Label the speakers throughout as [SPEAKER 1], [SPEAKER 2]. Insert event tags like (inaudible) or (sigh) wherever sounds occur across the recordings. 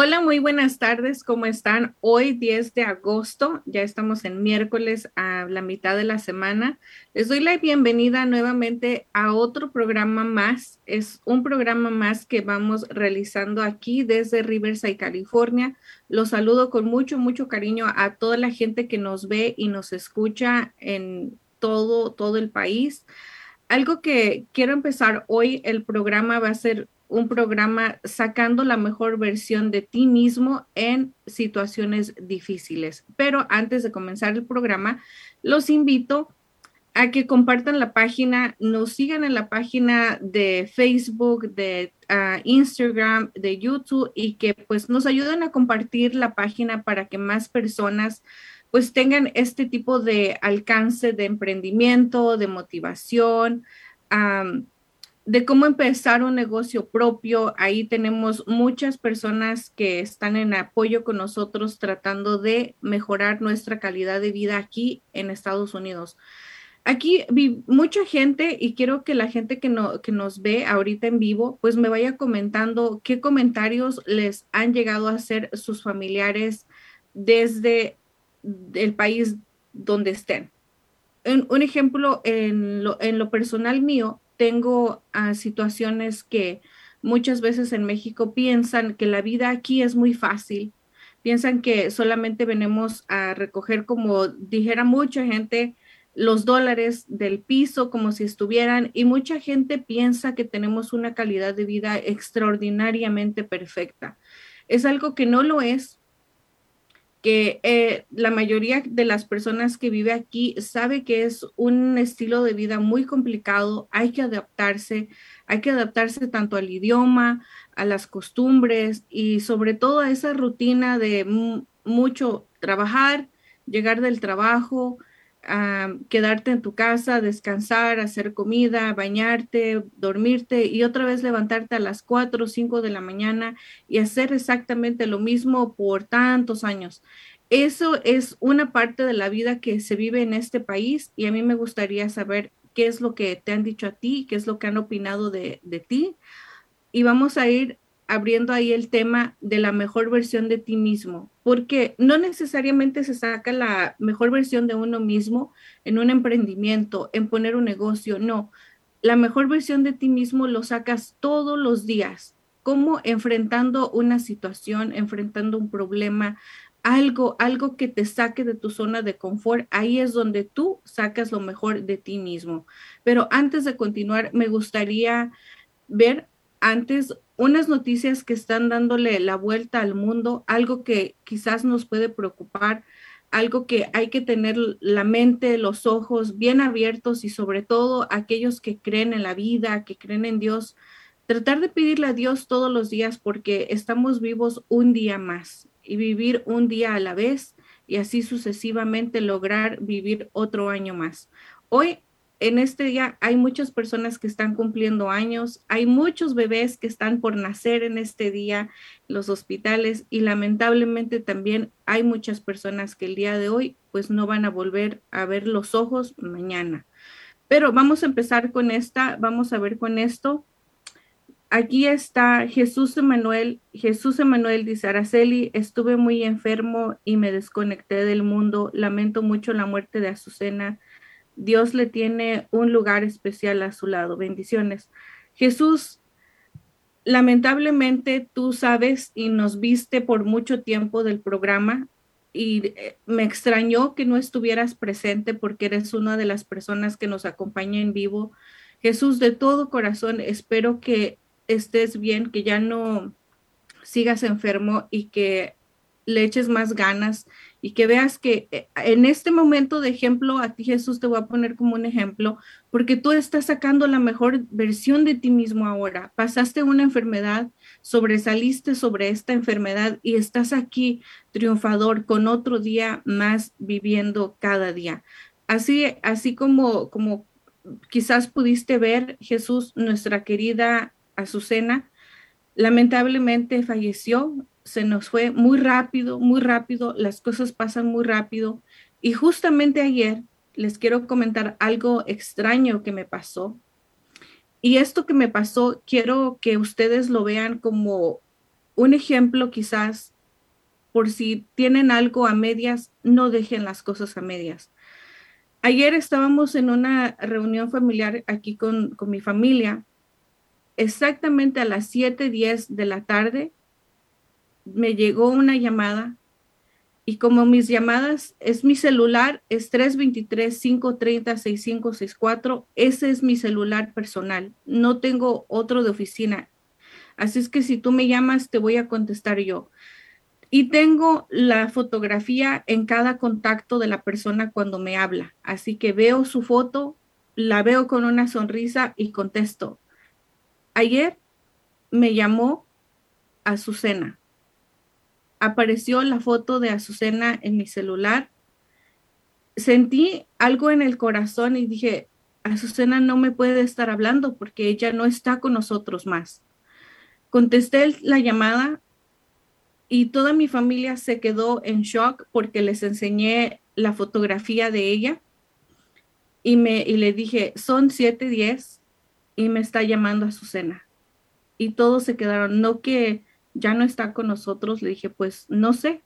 [SPEAKER 1] Hola, muy buenas tardes, ¿cómo están? Hoy 10 de agosto, ya estamos en miércoles a la mitad de la semana. Les doy la bienvenida nuevamente a otro programa más. Es un programa más que vamos realizando aquí desde Riverside, California. Los saludo con mucho, mucho cariño a toda la gente que nos ve y nos escucha en todo, todo el país. Algo que quiero empezar hoy, el programa va a ser un programa sacando la mejor versión de ti mismo en situaciones difíciles. Pero antes de comenzar el programa, los invito a que compartan la página, nos sigan en la página de Facebook, de ah, Instagram, de YouTube y que pues nos ayuden a compartir la página para que más personas pues tengan este tipo de alcance de emprendimiento, de motivación de cómo empezar un negocio propio. Ahí tenemos muchas personas que están en apoyo con nosotros tratando de mejorar nuestra calidad de vida aquí en Estados Unidos. Aquí vi mucha gente y quiero que la gente que, no, que nos ve ahorita en vivo, pues me vaya comentando qué comentarios les han llegado a hacer sus familiares desde el país donde estén. Un, ejemplo, en lo, en lo personal mío, tengo situaciones que muchas veces en México piensan que la vida aquí es muy fácil, piensan que solamente venimos a recoger, como dijera mucha gente, los dólares del piso como si estuvieran y mucha gente piensa que tenemos una calidad de vida extraordinariamente perfecta. Es algo que no lo es que eh, la mayoría de las personas que vive aquí sabe que es un estilo de vida muy complicado, hay que adaptarse, hay que adaptarse tanto al idioma, a las costumbres y sobre todo a esa rutina de mucho trabajar, llegar del trabajo, quedarte en tu casa, descansar, hacer comida, bañarte, dormirte y otra vez levantarte a las 4 o 5 de la mañana y hacer exactamente lo mismo por tantos años. Eso es una parte de la vida que se vive en este país y a mí me gustaría saber qué es lo que te han dicho a ti, qué es lo que han opinado de, de ti. Y vamos a ir abriendo ahí el tema de la mejor versión de ti mismo, porque no necesariamente se saca la mejor versión de uno mismo en un emprendimiento, en poner un negocio, no. La mejor versión de ti mismo lo sacas todos los días, como enfrentando una situación, enfrentando un problema, algo, algo que te saque de tu zona de confort, ahí es donde tú sacas lo mejor de ti mismo. Pero antes de continuar, me gustaría ver antes unas noticias que están dándole la vuelta al mundo, algo que quizás nos puede preocupar, algo que hay que tener la mente, los ojos bien abiertos y sobre todo aquellos que creen en la vida, que creen en Dios, tratar de pedirle a Dios todos los días porque estamos vivos un día más y vivir un día a la vez y así sucesivamente lograr vivir otro año más. Hoy en este día hay muchas personas que están cumpliendo años, hay muchos bebés que están por nacer en este día los hospitales y lamentablemente también hay muchas personas que el día de hoy pues no van a volver a ver los ojos mañana. Pero vamos a empezar con esta, vamos a ver con esto. Aquí está Jesús Emanuel. Jesús Emanuel dice, Araceli, estuve muy enfermo y me desconecté del mundo. Lamento mucho la muerte de Azucena Dios le tiene un lugar especial a su lado. Bendiciones. Jesús, lamentablemente tú sabes y nos viste por mucho tiempo del programa y eh, me extrañó que no estuvieras presente porque eres una de las personas que nos acompaña en vivo. Jesús, de todo corazón, espero que estés bien, que ya no sigas enfermo y que le eches más ganas y que veas que eh, en este momento de ejemplo, a ti Jesús te voy a poner como un ejemplo, porque tú estás sacando la mejor versión de ti mismo ahora. Pasaste una enfermedad, sobresaliste sobre esta enfermedad y estás aquí triunfador con otro día más viviendo cada día. Así, así como, como quizás pudiste ver, Jesús, nuestra querida Azucena, lamentablemente falleció se nos fue muy rápido, muy rápido, las cosas pasan muy rápido. Y justamente ayer les quiero comentar algo extraño que me pasó. Y esto que me pasó, quiero que ustedes lo vean como un ejemplo quizás, por si tienen algo a medias, no dejen las cosas a medias. Ayer estábamos en una reunión familiar aquí con, con mi familia. Exactamente a las 7:10 de la tarde me llegó una llamada y como mis llamadas es mi celular, es 323-530-6564, ese es mi celular personal, no tengo otro de oficina. Así es que si tú me llamas, te voy a contestar yo. Y tengo la fotografía en cada contacto de la persona cuando me habla. Así que veo su foto, la veo con una sonrisa y contesto. Ayer me llamó Azucena apareció la foto de Azucena en mi celular, sentí algo en el corazón y dije, Azucena no me puede estar hablando porque ella no está con nosotros más. Contesté la llamada y toda mi familia se quedó en shock porque les enseñé la fotografía de ella y, me, y le dije, son 7:10 y me está llamando Azucena. Y todos se quedaron, no que ya no está con nosotros, le dije, pues no sé,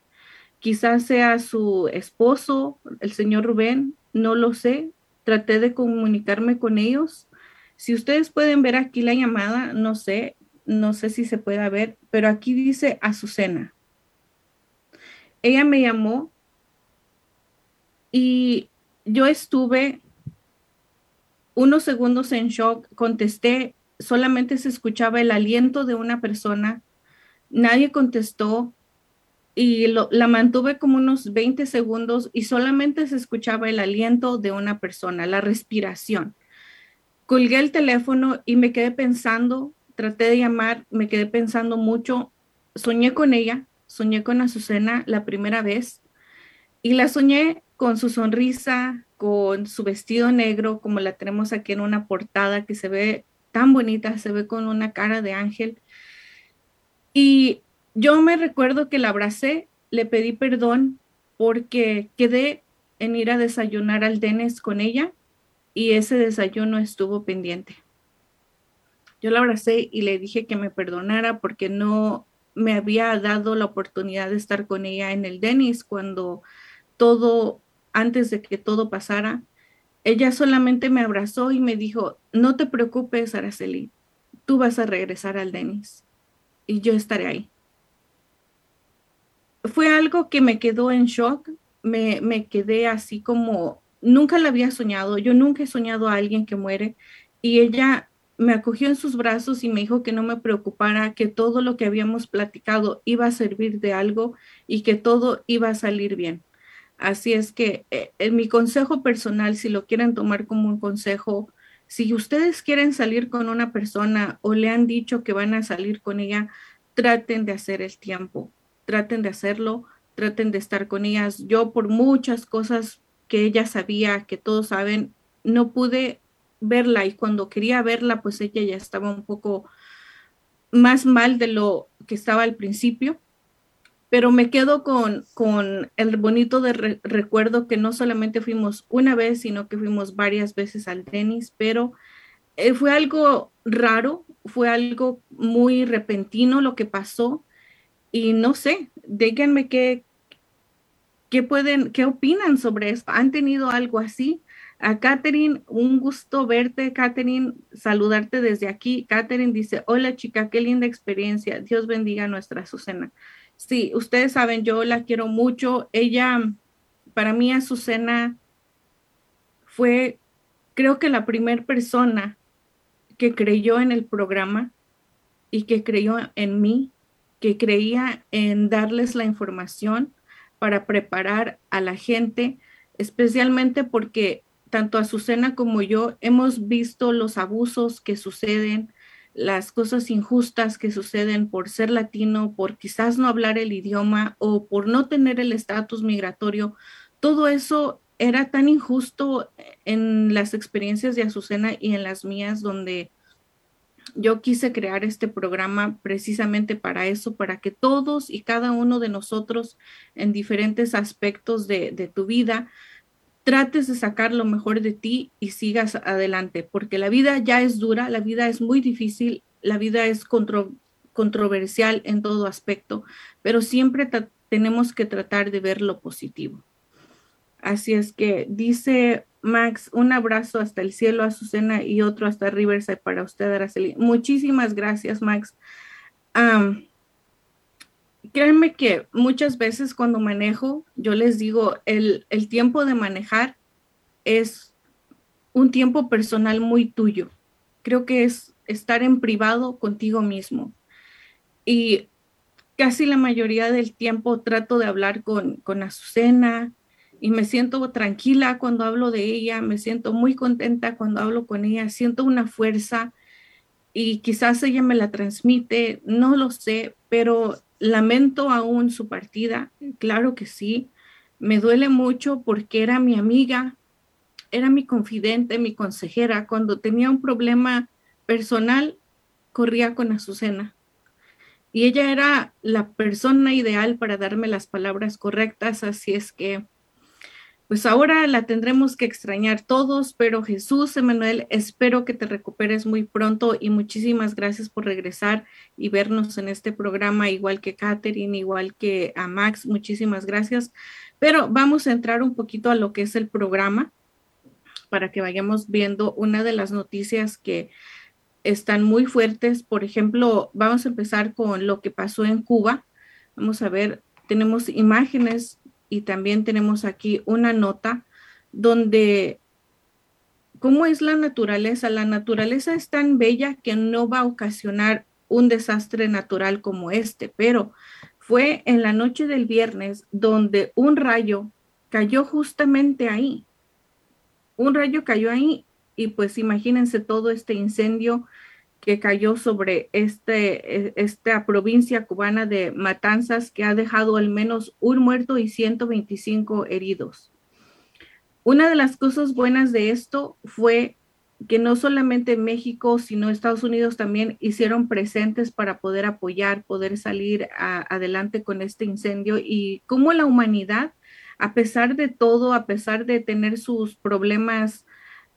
[SPEAKER 1] quizás sea su esposo, el señor Rubén, no lo sé, traté de comunicarme con ellos. Si ustedes pueden ver aquí la llamada, no sé, no sé si se puede ver, pero aquí dice Azucena. Ella me llamó y yo estuve unos segundos en shock, contesté, solamente se escuchaba el aliento de una persona nadie contestó y la mantuve como unos 20 segundos y solamente se escuchaba el aliento de una persona, la respiración. Colgué el teléfono y me quedé pensando, traté de llamar, me quedé pensando mucho, soñé con ella, soñé con Azucena la primera vez y la soñé con su sonrisa, con su vestido negro, como la tenemos aquí en una portada que se ve tan bonita, se ve con una cara de ángel y yo me recuerdo que la abracé, le pedí perdón porque quedé en ir a desayunar al Denis con ella y ese desayuno estuvo pendiente. Yo la abracé y le dije que me perdonara porque no me había dado la oportunidad de estar con ella en el Denis cuando todo, antes de que todo pasara, ella solamente me abrazó y me dijo, no te preocupes, Araceli, tú vas a regresar al Denis y yo estaré ahí. Fue algo que me quedó en shock, me, me quedé así como, nunca la había soñado, yo nunca he soñado a alguien que muere y ella me acogió en sus brazos y me dijo que no me preocupara, que todo lo que habíamos platicado iba a servir de algo y que todo iba a salir bien. Así es que en eh, mi consejo personal, si lo quieren tomar como un consejo, si ustedes quieren salir con una persona o le han dicho que van a salir con ella, traten de hacer el tiempo, traten de hacerlo, traten de estar con ellas. Yo por muchas cosas que ella sabía, que todos saben, no pude verla y cuando quería verla, pues ella ya estaba un poco más mal de lo que estaba al principio pero me quedo con, con el bonito recuerdo que no solamente fuimos una vez, sino que fuimos varias veces al tenis, pero eh, fue algo raro, fue algo muy repentino lo que pasó y no sé, díganme qué, qué pueden, qué opinan sobre esto. ¿Han tenido algo así? A Katherine, un gusto verte, Katherine, saludarte desde aquí. Katherine dice, hola chica, qué linda experiencia. Dios bendiga nuestra Azucena. Sí, ustedes saben, yo la quiero mucho. Ella, para mí, Azucena fue, creo que la primera persona que creyó en el programa y que creyó en mí, que creía en darles la información para preparar a la gente, especialmente porque tanto Azucena como yo hemos visto los abusos que suceden, las cosas injustas que suceden por ser latino, por quizás no hablar el idioma o por no tener el estatus migratorio, todo eso era tan injusto en las experiencias de Azucena y en las mías, donde yo quise crear este programa precisamente para eso, para que todos y cada uno de nosotros en diferentes aspectos de, tu vida trates de sacar lo mejor de ti y sigas adelante, porque la vida ya es dura, la vida es muy difícil, la vida es controversial en todo aspecto, pero siempre tenemos que tratar de ver lo positivo. Así es que dice Max, un abrazo hasta el cielo, Azucena, y otro hasta Riverside para usted, Araceli. Muchísimas gracias, Max. Créanme que muchas veces cuando manejo, yo les digo, el, el tiempo de manejar es un tiempo personal muy tuyo. Creo que es estar en privado contigo mismo. Y casi la mayoría del tiempo trato de hablar con, con Azucena, y me siento tranquila cuando hablo de ella, me siento muy contenta cuando hablo con ella, siento una fuerza y quizás ella me la transmite, no lo sé, pero lamento aún su partida, claro que sí, me duele mucho porque era mi amiga, era mi confidente, mi consejera, cuando tenía un problema personal, corría con Azucena. Y ella era la persona ideal para darme las palabras correctas, así es que pues ahora la tendremos que extrañar todos, pero Jesús, Emanuel, espero que te recuperes muy pronto y muchísimas gracias por regresar y vernos en este programa, igual que Catherine, igual que a Max, muchísimas gracias. Pero vamos a entrar un poquito a lo que es el programa para que vayamos viendo una de las noticias que están muy fuertes. Por ejemplo, vamos a empezar con lo que pasó en Cuba. Vamos a ver, tenemos imágenes y también tenemos aquí una nota donde cómo es la naturaleza. La naturaleza es tan bella que no va a ocasionar un desastre natural como este, pero fue en la noche del viernes donde un rayo cayó justamente ahí. Un rayo cayó ahí y pues imagínense todo este incendio que cayó sobre este, e, esta provincia cubana de Matanzas que ha dejado al menos un muerto y 125 heridos. Una de las cosas buenas de esto fue que no solamente México, sino Estados Unidos también hicieron presentes para poder apoyar, poder salir adelante con este incendio y cómo la humanidad, a pesar de todo, a pesar de tener sus problemas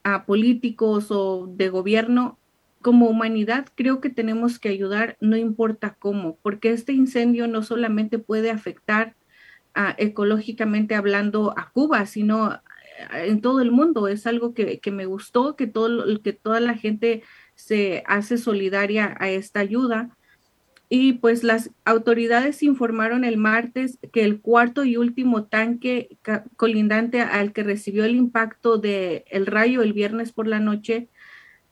[SPEAKER 1] ah, políticos o de gobierno, como humanidad creo que tenemos que ayudar, no importa cómo, porque este incendio no solamente puede afectar ah, ecológicamente hablando a Cuba, sino ah, en todo el mundo. Es algo que, me gustó, que, todo, que toda la gente se hace solidaria a esta ayuda. Y pues las autoridades informaron el martes que el cuarto y último tanque colindante al que recibió el impacto del el rayo el viernes por la noche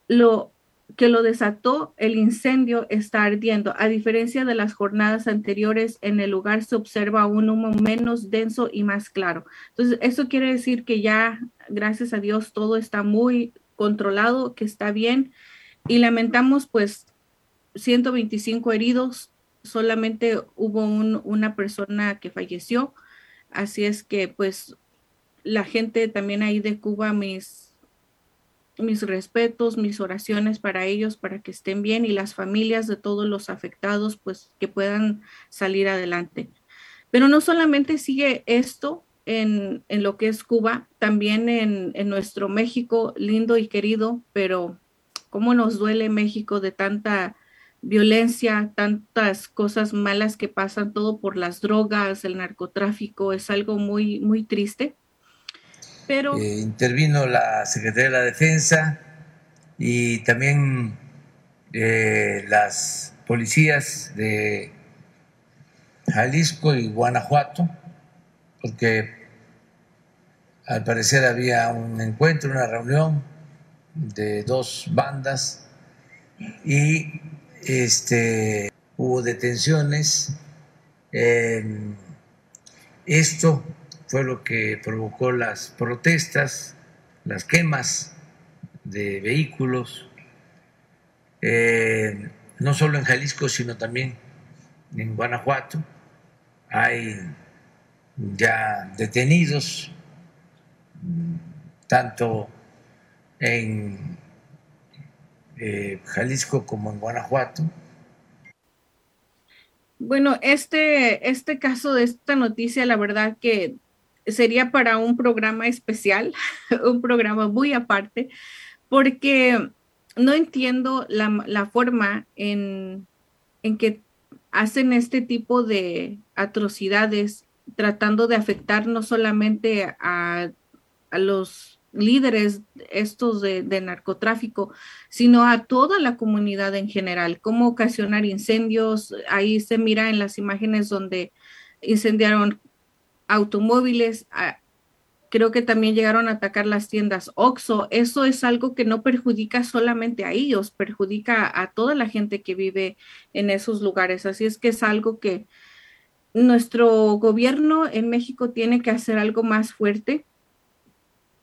[SPEAKER 1] lo que lo desató, el incendio está ardiendo. A diferencia de las jornadas anteriores, en el lugar se observa un humo menos denso y más claro. Entonces, eso quiere decir que ya, gracias a Dios, todo está muy controlado, que está bien. Y lamentamos, pues, 125 heridos, solamente hubo una persona que falleció. Así es que, pues, la gente también ahí de Cuba, mis mis respetos, mis oraciones para ellos, para que estén bien y las familias de todos los afectados, pues que puedan salir adelante. Pero no solamente sigue esto en, lo que es Cuba, también en, en, nuestro México lindo y querido, pero cómo nos duele México de tanta violencia, tantas cosas malas que pasan, todo por las drogas, el narcotráfico, es algo muy, muy triste.
[SPEAKER 2] Pero... Eh, intervino la Secretaría de la Defensa y también eh, las policías de Jalisco y Guanajuato, porque al parecer había un encuentro, una reunión de dos bandas y este, hubo detenciones. esto fue lo que provocó las protestas, las quemas de vehículos, eh, no solo en Jalisco, sino también en Guanajuato. Hay ya detenidos, tanto en eh, Jalisco como en Guanajuato.
[SPEAKER 1] Bueno, este, este caso de esta noticia, la verdad que sería para un programa especial, (laughs) un programa muy aparte, porque no entiendo la, forma en, en que hacen este tipo de atrocidades tratando de afectar no solamente a, los líderes estos de, de, narcotráfico, sino a toda la comunidad en general, cómo ocasionar incendios. Ahí se mira en las imágenes donde incendiaron automóviles, creo que también llegaron a atacar las tiendas OXO. Eso es algo que no perjudica solamente a ellos, perjudica a toda la gente que vive en esos lugares. Así es que es algo que nuestro gobierno en México tiene que hacer algo más fuerte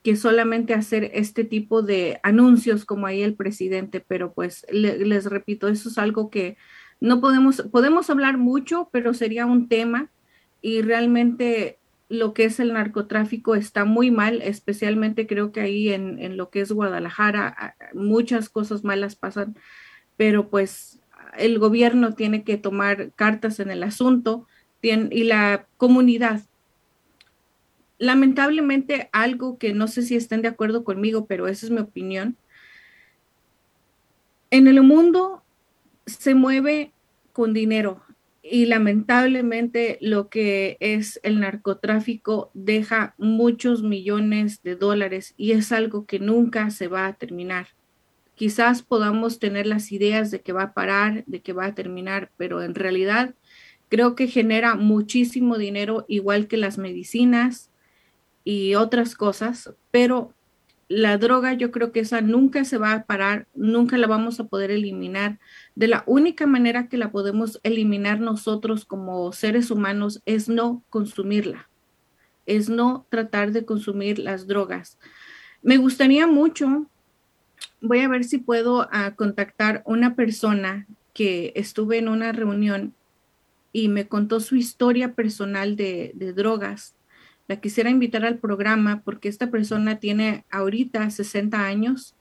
[SPEAKER 1] que solamente hacer este tipo de anuncios como ahí el presidente, pero pues les repito, eso es algo que no podemos, podemos hablar mucho, pero sería un tema y realmente lo que es el narcotráfico está muy mal, especialmente creo que ahí en, lo que es Guadalajara muchas cosas malas pasan, pero pues el gobierno tiene que tomar cartas en el asunto y la comunidad. Lamentablemente algo que no sé si estén de acuerdo conmigo, pero esa es mi opinión. En el mundo se mueve con dinero, y lamentablemente lo que es el narcotráfico deja muchos millones de dólares y es algo que nunca se va a terminar. Quizás podamos tener las ideas de que va a parar, de que va a terminar, pero en realidad creo que genera muchísimo dinero, igual que las medicinas y otras cosas, pero la droga yo creo que esa nunca se va a parar, nunca la vamos a poder eliminar. De la única manera que la podemos eliminar nosotros como seres humanos es no consumirla, es no tratar de consumir las drogas. Me gustaría mucho, voy a ver si puedo uh, contactar una persona que estuve en una reunión y me contó su historia personal de, de drogas la quisiera invitar al programa porque esta persona tiene ahorita 60 años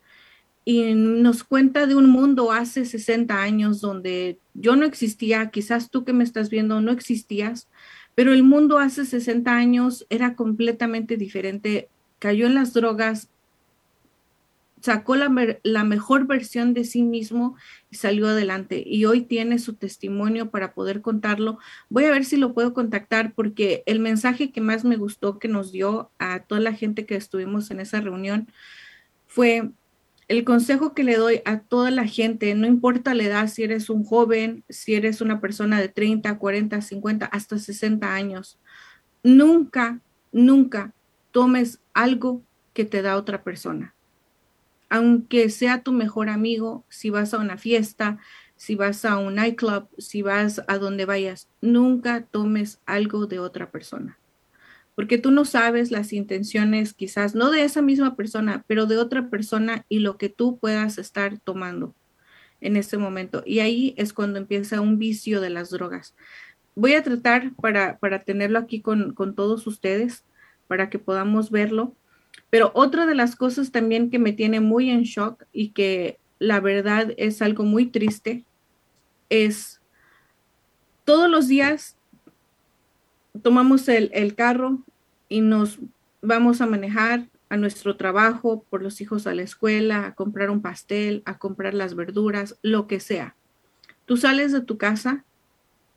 [SPEAKER 1] y nos cuenta de un mundo hace 60 años donde yo no existía, quizás tú que me estás viendo no existías, pero el mundo hace 60 años era completamente diferente, cayó en las drogas, sacó la, la, mejor versión de sí mismo y salió adelante. Y hoy tiene su testimonio para poder contarlo. Voy a ver si lo puedo contactar porque el mensaje que más me gustó que nos dio a toda la gente que estuvimos en esa reunión fue el consejo que le doy a toda la gente, no importa la edad, si eres un joven, si eres una persona de 30, 40, 50, hasta 60 años, nunca, nunca tomes algo que te da otra persona aunque sea tu mejor amigo, si vas a una fiesta, si vas a un nightclub, si vas a donde vayas, nunca tomes algo de otra persona. Porque tú no sabes las intenciones, quizás no de esa misma persona, pero de otra persona y lo que tú puedas estar tomando en ese momento. Y ahí es cuando empieza un vicio de las drogas. Voy a tratar para, para tenerlo aquí con, con todos ustedes, para que podamos verlo pero otra de las cosas también que me tiene muy en shock y que la verdad es algo muy triste es todos los días tomamos el, el carro y nos vamos a manejar a nuestro trabajo, por los hijos a la escuela, a comprar un pastel, a comprar las verduras, lo que sea. Tú sales de tu casa,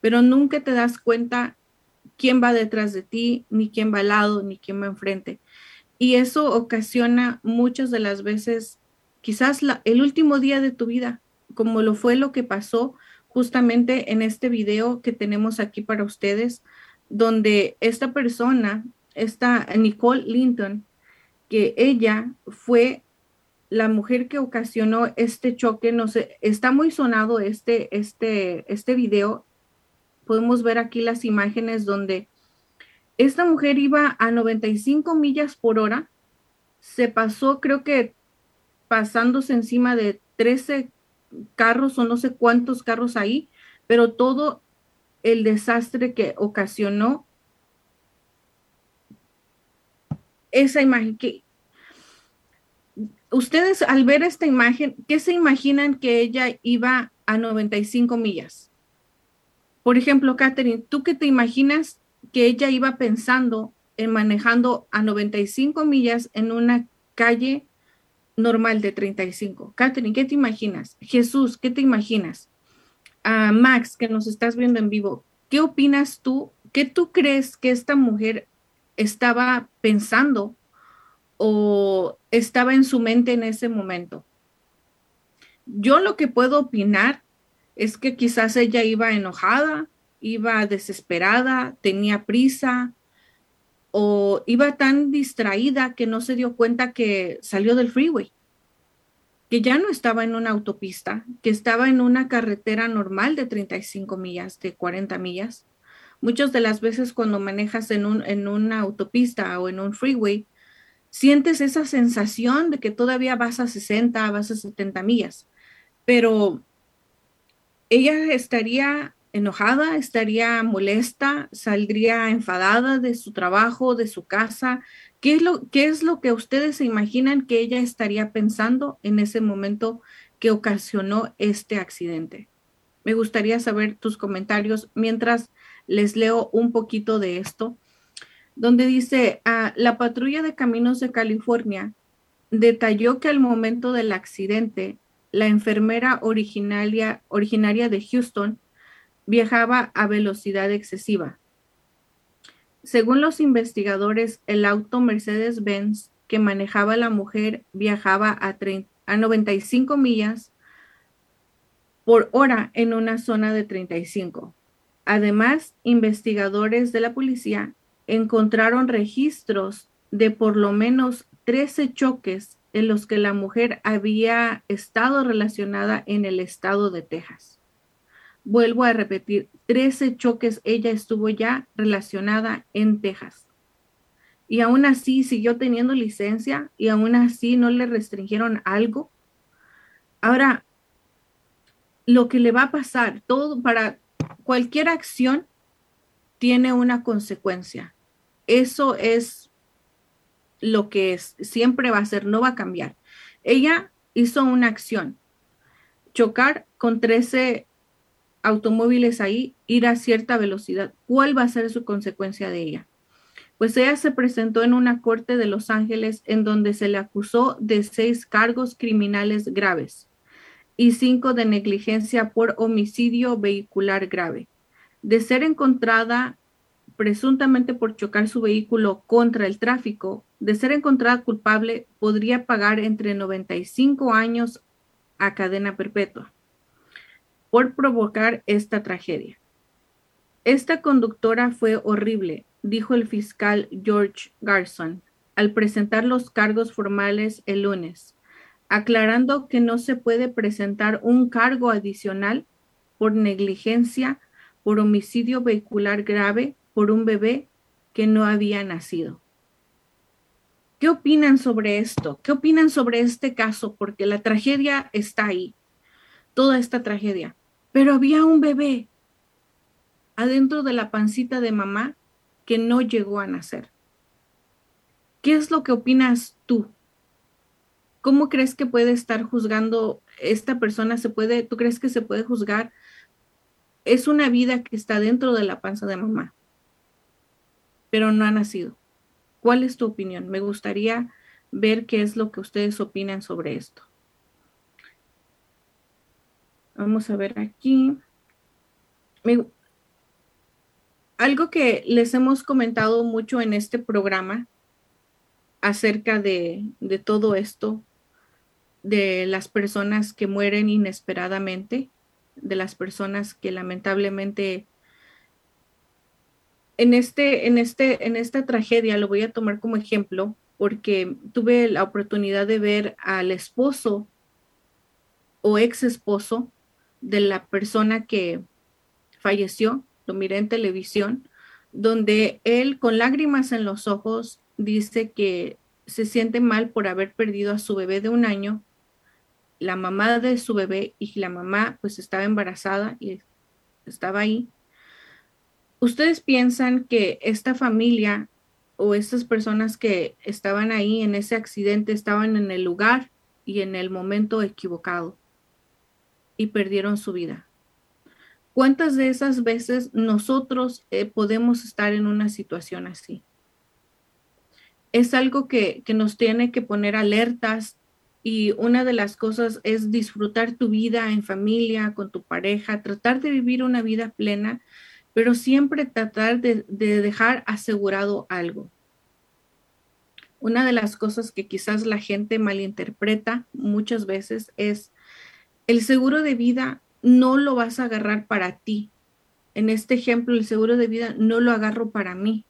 [SPEAKER 1] pero nunca te das cuenta quién va detrás de ti, ni quién va al lado, ni quién va enfrente. Y eso ocasiona muchas de las veces, quizás el último día de tu vida, como lo fue lo que pasó justamente en este video que tenemos aquí para ustedes, donde esta persona, esta Nicole Linton, que ella fue la mujer que ocasionó este choque, no sé, está muy sonado este, este, este video. Podemos ver aquí las imágenes donde esta mujer iba a 95 millas por hora, se pasó, creo que pasándose encima de 13 carros o no sé cuántos carros ahí, pero todo el desastre que ocasionó esa imagen que ustedes al ver esta imagen, ¿qué se imaginan que ella iba a 95 millas? Por ejemplo, Catherine, ¿tú qué te imaginas que ella iba pensando en manejando a 95 millas en una calle normal de 35. Catherine, ¿qué te imaginas? Jesús, ¿qué te imaginas? a Max, que nos estás viendo en vivo, ¿qué opinas tú? ¿Qué tú crees que esta mujer estaba pensando o estaba en su mente en ese momento? Yo lo que puedo opinar es que quizás ella iba enojada, iba desesperada, tenía prisa o iba tan distraída que no se dio cuenta que salió del freeway, que ya no estaba en una autopista, que estaba en una carretera normal de 35 millas, de 40 millas. Muchas de las veces cuando manejas en, un, en una autopista o en un freeway, sientes esa sensación de que todavía vas a 60, vas a 70 millas, pero ella estaría enojada, estaría molesta, saldría enfadada de su trabajo, de su casa. ¿Qué es lo, qué es lo que ustedes se imaginan que ella estaría pensando en ese momento que ocasionó este accidente? Me gustaría saber tus comentarios mientras les leo un poquito de esto, donde dice, ah, la patrulla de caminos de California detalló que al momento del accidente, la enfermera originaria, originaria de Houston viajaba a velocidad excesiva. Según los investigadores, el auto Mercedes-Benz que manejaba la mujer viajaba a, a 95 millas por hora en una zona de 35. Además, investigadores de la policía encontraron registros de por lo menos 13 choques en los que la mujer había estado relacionada en el estado de Texas. Vuelvo a repetir, 13 choques ella estuvo ya relacionada en Texas. Y aún así siguió teniendo licencia y aún así no le restringieron algo. Ahora, lo que le va a pasar, todo para cualquier acción tiene una consecuencia. Eso es lo que es, siempre va a ser, no va a cambiar. Ella hizo una acción, chocar con 13 automóviles ahí, ir a cierta velocidad. ¿Cuál va a ser su consecuencia de ella? Pues ella se presentó en una corte de Los Ángeles en donde se le acusó de seis cargos criminales graves y cinco de negligencia por homicidio vehicular grave. De ser encontrada presuntamente por chocar su vehículo contra el tráfico, de ser encontrada culpable, podría pagar entre 95 años a cadena perpetua por provocar esta tragedia. Esta conductora fue horrible, dijo el fiscal George Garson al presentar los cargos formales el lunes, aclarando que no se puede presentar un cargo adicional por negligencia por homicidio vehicular grave por un bebé que no había nacido. ¿Qué opinan sobre esto? ¿Qué opinan sobre este caso? Porque la tragedia está ahí, toda esta tragedia. Pero había un bebé adentro de la pancita de mamá que no llegó a nacer. ¿Qué es lo que opinas tú? ¿Cómo crees que puede estar juzgando esta persona? ¿Se puede, tú crees que se puede juzgar? Es una vida que está dentro de la panza de mamá, pero no ha nacido. ¿Cuál es tu opinión? Me gustaría ver qué es lo que ustedes opinan sobre esto. Vamos a ver aquí. algo que les hemos comentado mucho en este programa acerca de, de todo esto, de las personas que mueren inesperadamente, de las personas que lamentablemente en este, en este, en esta tragedia lo voy a tomar como ejemplo porque tuve la oportunidad de ver al esposo o ex esposo de la persona que falleció, lo miré en televisión, donde él con lágrimas en los ojos dice que se siente mal por haber perdido a su bebé de un año, la mamá de su bebé y la mamá pues estaba embarazada y estaba ahí. ¿Ustedes piensan que esta familia o estas personas que estaban ahí en ese accidente estaban en el lugar y en el momento equivocado? Y perdieron su vida. ¿Cuántas de esas veces nosotros eh, podemos estar en una situación así? Es algo que, que nos tiene que poner alertas y una de las cosas es disfrutar tu vida en familia, con tu pareja, tratar de vivir una vida plena, pero siempre tratar de, dejar asegurado algo. Una de las cosas que quizás la gente malinterpreta muchas veces es el seguro de vida no lo vas a agarrar para ti. En este ejemplo, el seguro de vida no lo agarro para mí.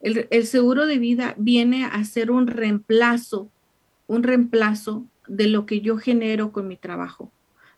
[SPEAKER 1] El, seguro de vida viene a ser un reemplazo un reemplazo de lo que yo genero con mi trabajo,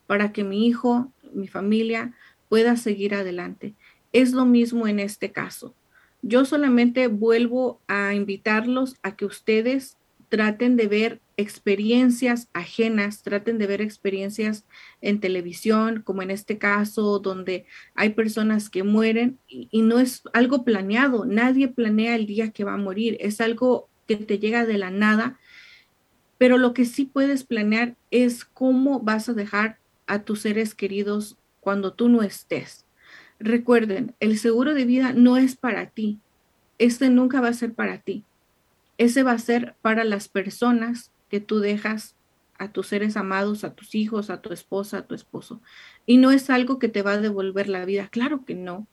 [SPEAKER 1] para que mi hijo, mi familia pueda seguir adelante. Es lo mismo en este caso. Yo solamente vuelvo a invitarlos a que ustedes traten de ver experiencias ajenas, traten de ver experiencias en televisión, como en este caso, donde hay personas que mueren y, y, no es algo planeado, nadie planea el día que va a morir, es algo que te llega de la nada pero lo que sí puedes planear es cómo vas a dejar a tus seres queridos cuando tú no estés. Recuerden, el seguro de vida no es para ti. Este nunca va a ser para ti. Ese va a ser para las personas que tú dejas a tus seres amados, a tus hijos, a tu esposa, a tu esposo. Y no es algo que te va a devolver la vida, claro que no.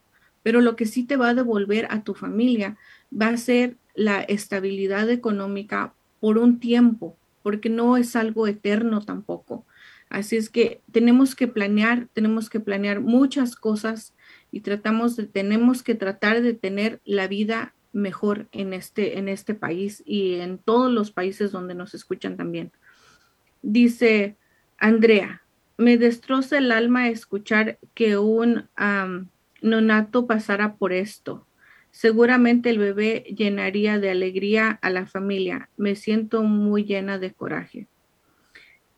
[SPEAKER 1] Pero lo que sí te va a devolver a tu familia va a ser la estabilidad económica por un tiempo, porque no es algo eterno tampoco. Así es que tenemos que planear, tenemos que planear muchas cosas y tratamos de, tenemos que tratar de tener la vida mejor en este, en este país y en todos los países donde nos escuchan también. Dice Andrea, me destroza el alma escuchar que un nonato pasara por esto. Seguramente el bebé llenaría de alegría a la familia. Me siento muy llena de coraje.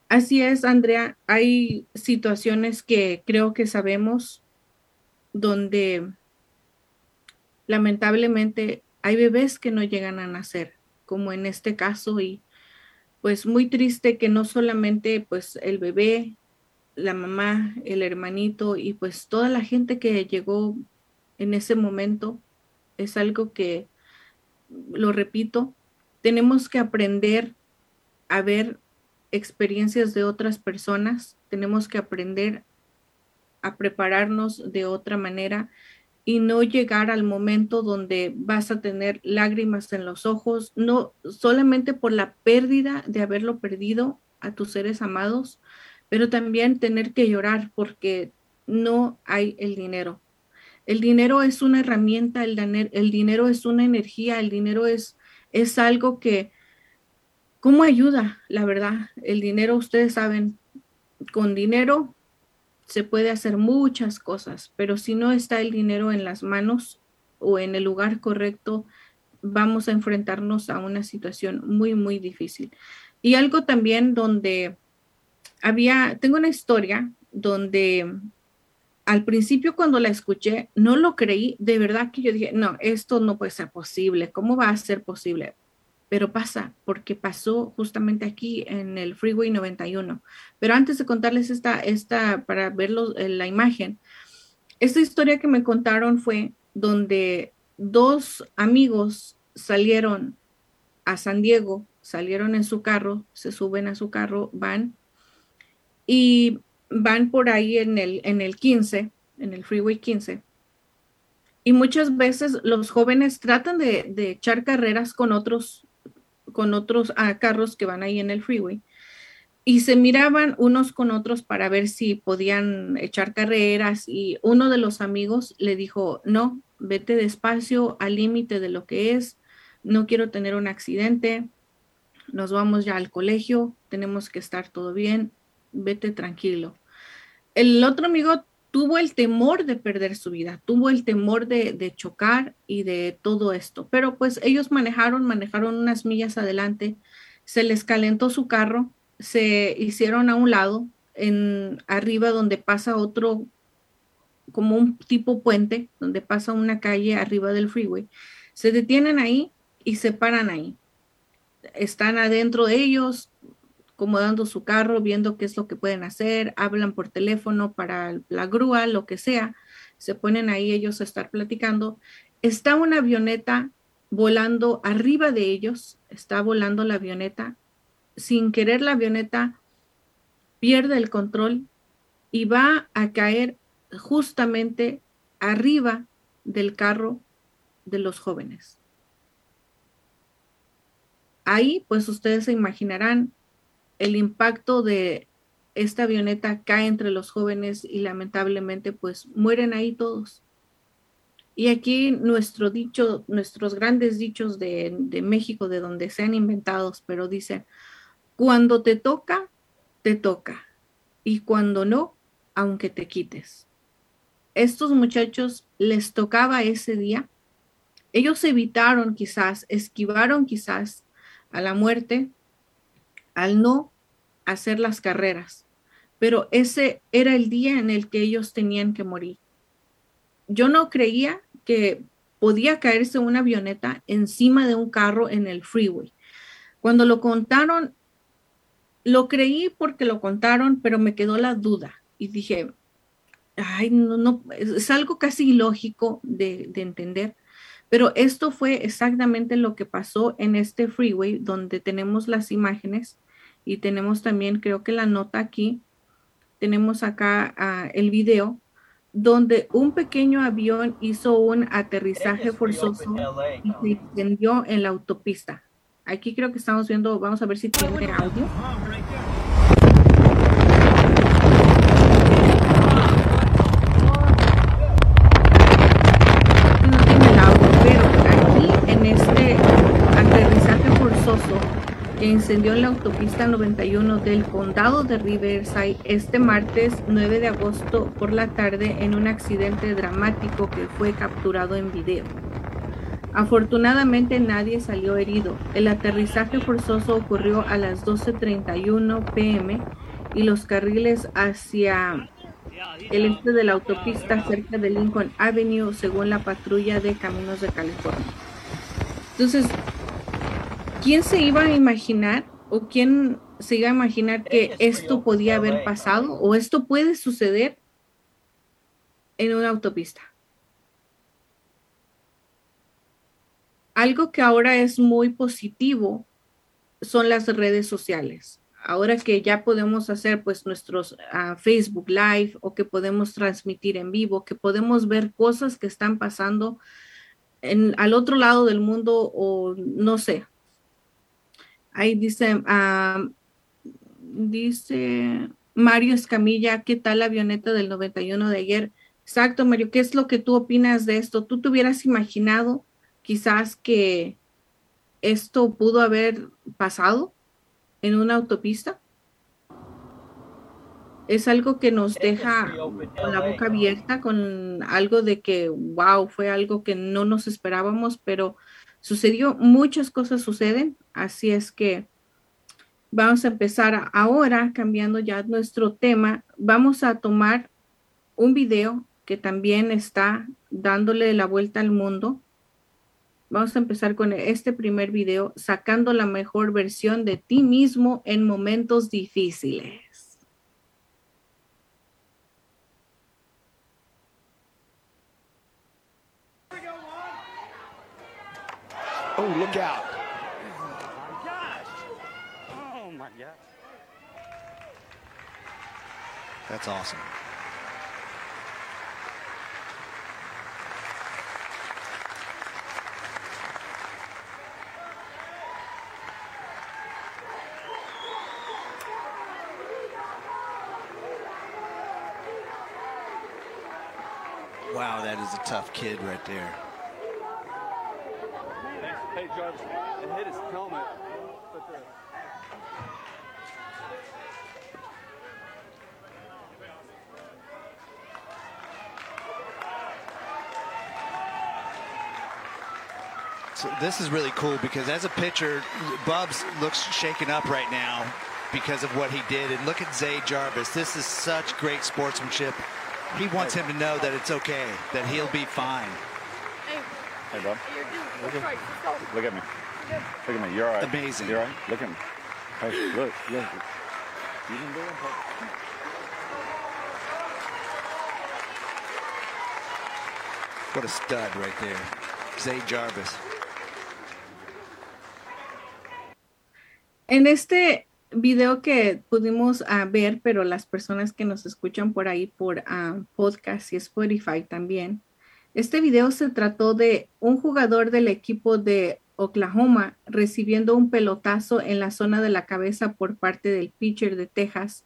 [SPEAKER 1] Así es, Andrea. Hay situaciones que creo que sabemos donde lamentablemente hay bebés que no llegan a nacer, como en este caso, y pues muy triste que no solamente pues el bebé, la mamá, el hermanito y pues toda la gente que llegó en ese momento es algo que, lo repito, tenemos que aprender a ver experiencias de otras personas, tenemos que aprender a prepararnos de otra manera y no llegar al momento donde vas a tener lágrimas en los ojos, no solamente por la pérdida de haberlo perdido a tus seres amados, pero también tener que llorar porque no hay el dinero. El dinero es una herramienta, el, el dinero es una energía, el dinero es, es algo que, ¿cómo ayuda? La verdad, el dinero, ustedes saben, con dinero se puede hacer muchas cosas, pero si no está el dinero en las manos o en el lugar correcto, vamos a enfrentarnos a una situación muy, muy difícil. Y algo también donde había, tengo una historia donde al principio cuando la escuché, no lo creí, de verdad que yo dije, no, esto no puede ser posible, ¿cómo va a ser posible? Pero pasa, porque pasó justamente aquí en el Freeway 91. Pero antes de contarles esta, esta para ver eh, la imagen, esta historia que me contaron fue donde dos amigos salieron a San Diego, salieron en su carro, se suben a su carro, van y van por ahí en el, en el 15, en el Freeway 15. Y muchas veces los jóvenes tratan de, echar carreras con otros, con otros ah, carros que van ahí en el freeway. Y se miraban unos con otros para ver si podían echar carreras. Y uno de los amigos le dijo, no, vete despacio al límite de lo que es. No quiero tener un accidente. Nos vamos ya al colegio. Tenemos que estar todo bien vete tranquilo. El otro amigo tuvo el temor de perder su vida, tuvo el temor de, chocar y de todo esto, pero pues ellos manejaron, manejaron unas millas adelante, se les calentó su carro, se hicieron a un lado, en arriba donde pasa otro, como un tipo puente, donde pasa una calle arriba del freeway, se detienen ahí y se paran ahí. Están adentro de ellos, acomodando su carro, viendo qué es lo que pueden hacer, hablan por teléfono para la grúa, lo que sea, se ponen ahí ellos a estar platicando. Está una avioneta volando arriba de ellos, está volando la avioneta, sin querer la avioneta pierde el control y va a caer justamente arriba del carro de los jóvenes. Ahí, pues ustedes se imaginarán el impacto de esta avioneta cae entre los jóvenes y lamentablemente pues mueren ahí todos. Y aquí nuestro dicho, nuestros grandes dichos de, México, de donde sean inventados, pero dicen, cuando te toca, te toca. Y cuando no, aunque te quites. Estos muchachos les tocaba ese día. Ellos evitaron quizás, esquivaron quizás a la muerte al no hacer las carreras, pero ese era el día en el que ellos tenían que morir. Yo no creía que podía caerse una avioneta encima de un carro en el freeway. Cuando lo contaron, lo creí porque lo contaron, pero me quedó la duda y dije, ay, no, no, es, algo casi ilógico de, de entender. Pero esto fue exactamente lo que pasó en este freeway donde tenemos las imágenes y tenemos también, creo que la nota aquí, tenemos acá uh, el video donde un pequeño avión hizo un aterrizaje forzoso y se incendió en la autopista. Aquí creo que estamos viendo, vamos a ver si tiene audio. Incendió en la autopista 91 del condado de Riverside este martes 9 de agosto por la tarde en un accidente dramático que fue capturado en video. Afortunadamente nadie salió herido. El aterrizaje forzoso ocurrió a las 12.31 pm y los carriles hacia el este de la autopista cerca de Lincoln Avenue según la patrulla de caminos de California. Entonces, ¿quién se iba a imaginar o quién se iba a imaginar que esto podía haber pasado o esto puede suceder en una autopista? Algo que ahora es muy positivo son las redes sociales. Ahora que ya podemos hacer pues nuestros uh, Facebook Live o que podemos transmitir en vivo, que podemos ver cosas que están pasando en, al otro lado del mundo o no sé, Ahí dice, dice Mario Escamilla, ¿qué tal la avioneta del 91 de ayer? Exacto, Mario, ¿qué es lo que tú opinas de esto? ¿Tú te hubieras imaginado quizás que esto pudo haber pasado en una autopista? Es algo que nos deja con la boca abierta, con algo de que, wow, fue algo que no nos esperábamos, pero sucedió, muchas cosas suceden, así es que vamos a empezar ahora, cambiando ya nuestro tema, vamos a tomar un video que también está dándole la vuelta al mundo. Vamos a empezar con este primer video, sacando la mejor versión de ti mismo en momentos difíciles. Oh, look out. Oh my gosh. Oh my gosh. That's awesome. Wow, that is a tough kid right there. Jarvis and hit his helmet. But the, So this is really cool because as a pitcher, Bubs looks shaken up right now because of what he did. And look at Zay Jarvis. This is such great sportsmanship. He wants him to know that it's okay, that he'll be fine. Hey, Bob. Look at, look at me. Look at me. You're all right. Amazing. You're all right. Look at me. Hey, look. Look. You can do it. What a stud right there. Zay Jarvis. En este video que pudimos ah, ver, pero las personas que nos escuchan por ahí por ah, podcast y Spotify también. Este video se trató de un jugador del equipo de Oklahoma recibiendo un pelotazo en la zona de la cabeza por parte del pitcher de Texas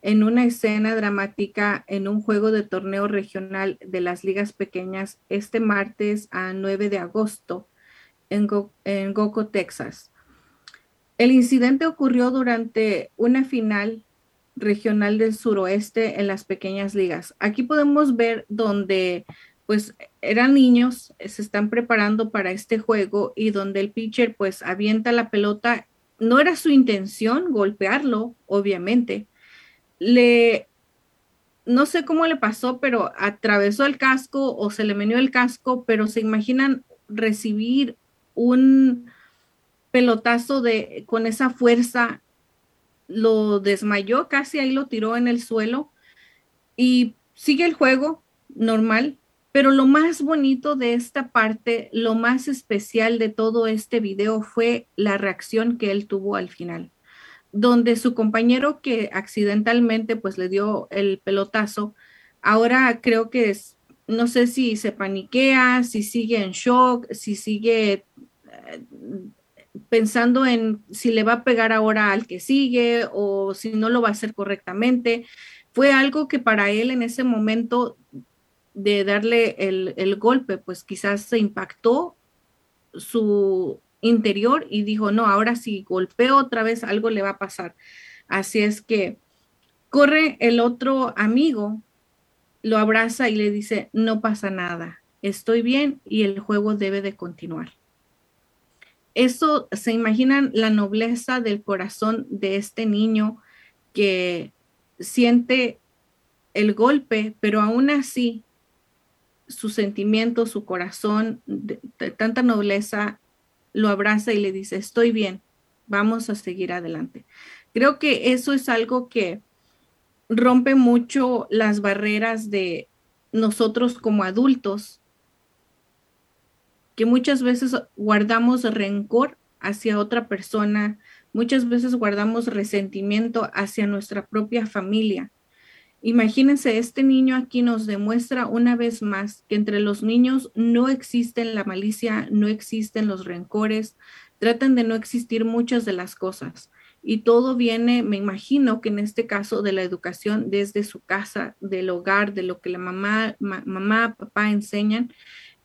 [SPEAKER 1] en una escena dramática en un juego de torneo regional de las ligas pequeñas este martes a 9 de agosto en, en Goco, Texas. El incidente ocurrió durante una final regional del suroeste en las pequeñas ligas. Aquí podemos ver donde pues eran niños, se están preparando para este juego y donde el pitcher pues avienta la pelota, no era su intención golpearlo, obviamente. Le no sé cómo le pasó, pero atravesó el casco o se le menió el casco, pero se imaginan recibir un pelotazo de con esa fuerza lo desmayó, casi ahí lo tiró en el suelo y sigue el juego normal, pero lo más bonito de esta parte, lo más especial de todo este video fue la reacción que él tuvo al final, donde su compañero que accidentalmente pues le dio el pelotazo, ahora creo que es, no sé si se paniquea, si sigue en shock, si sigue eh, pensando en si le va a pegar ahora al que sigue o si no lo va a hacer correctamente. Fue algo que para él en ese momento de darle el, golpe, pues quizás se impactó su interior y dijo, no, ahora si golpeo otra vez algo le va a pasar. Así es que corre el otro amigo, lo abraza y le dice, no pasa nada, estoy bien y el juego debe de continuar eso, se imaginan la nobleza del corazón de este niño que siente el golpe, pero aún así su sentimiento, su corazón, de, tanta nobleza, lo abraza y le dice, estoy bien, vamos a seguir adelante. Creo que eso es algo que rompe mucho las barreras de nosotros como adultos que muchas veces guardamos rencor hacia otra persona, muchas veces guardamos resentimiento hacia nuestra propia familia. Imagínense, este niño aquí nos demuestra una vez más que entre los niños no existen la malicia, no existen los rencores, tratan de no existir muchas de las cosas. Y todo viene, me imagino que en este caso, de la educación desde su casa, del hogar, de lo que la mamá, mamá, papá enseñan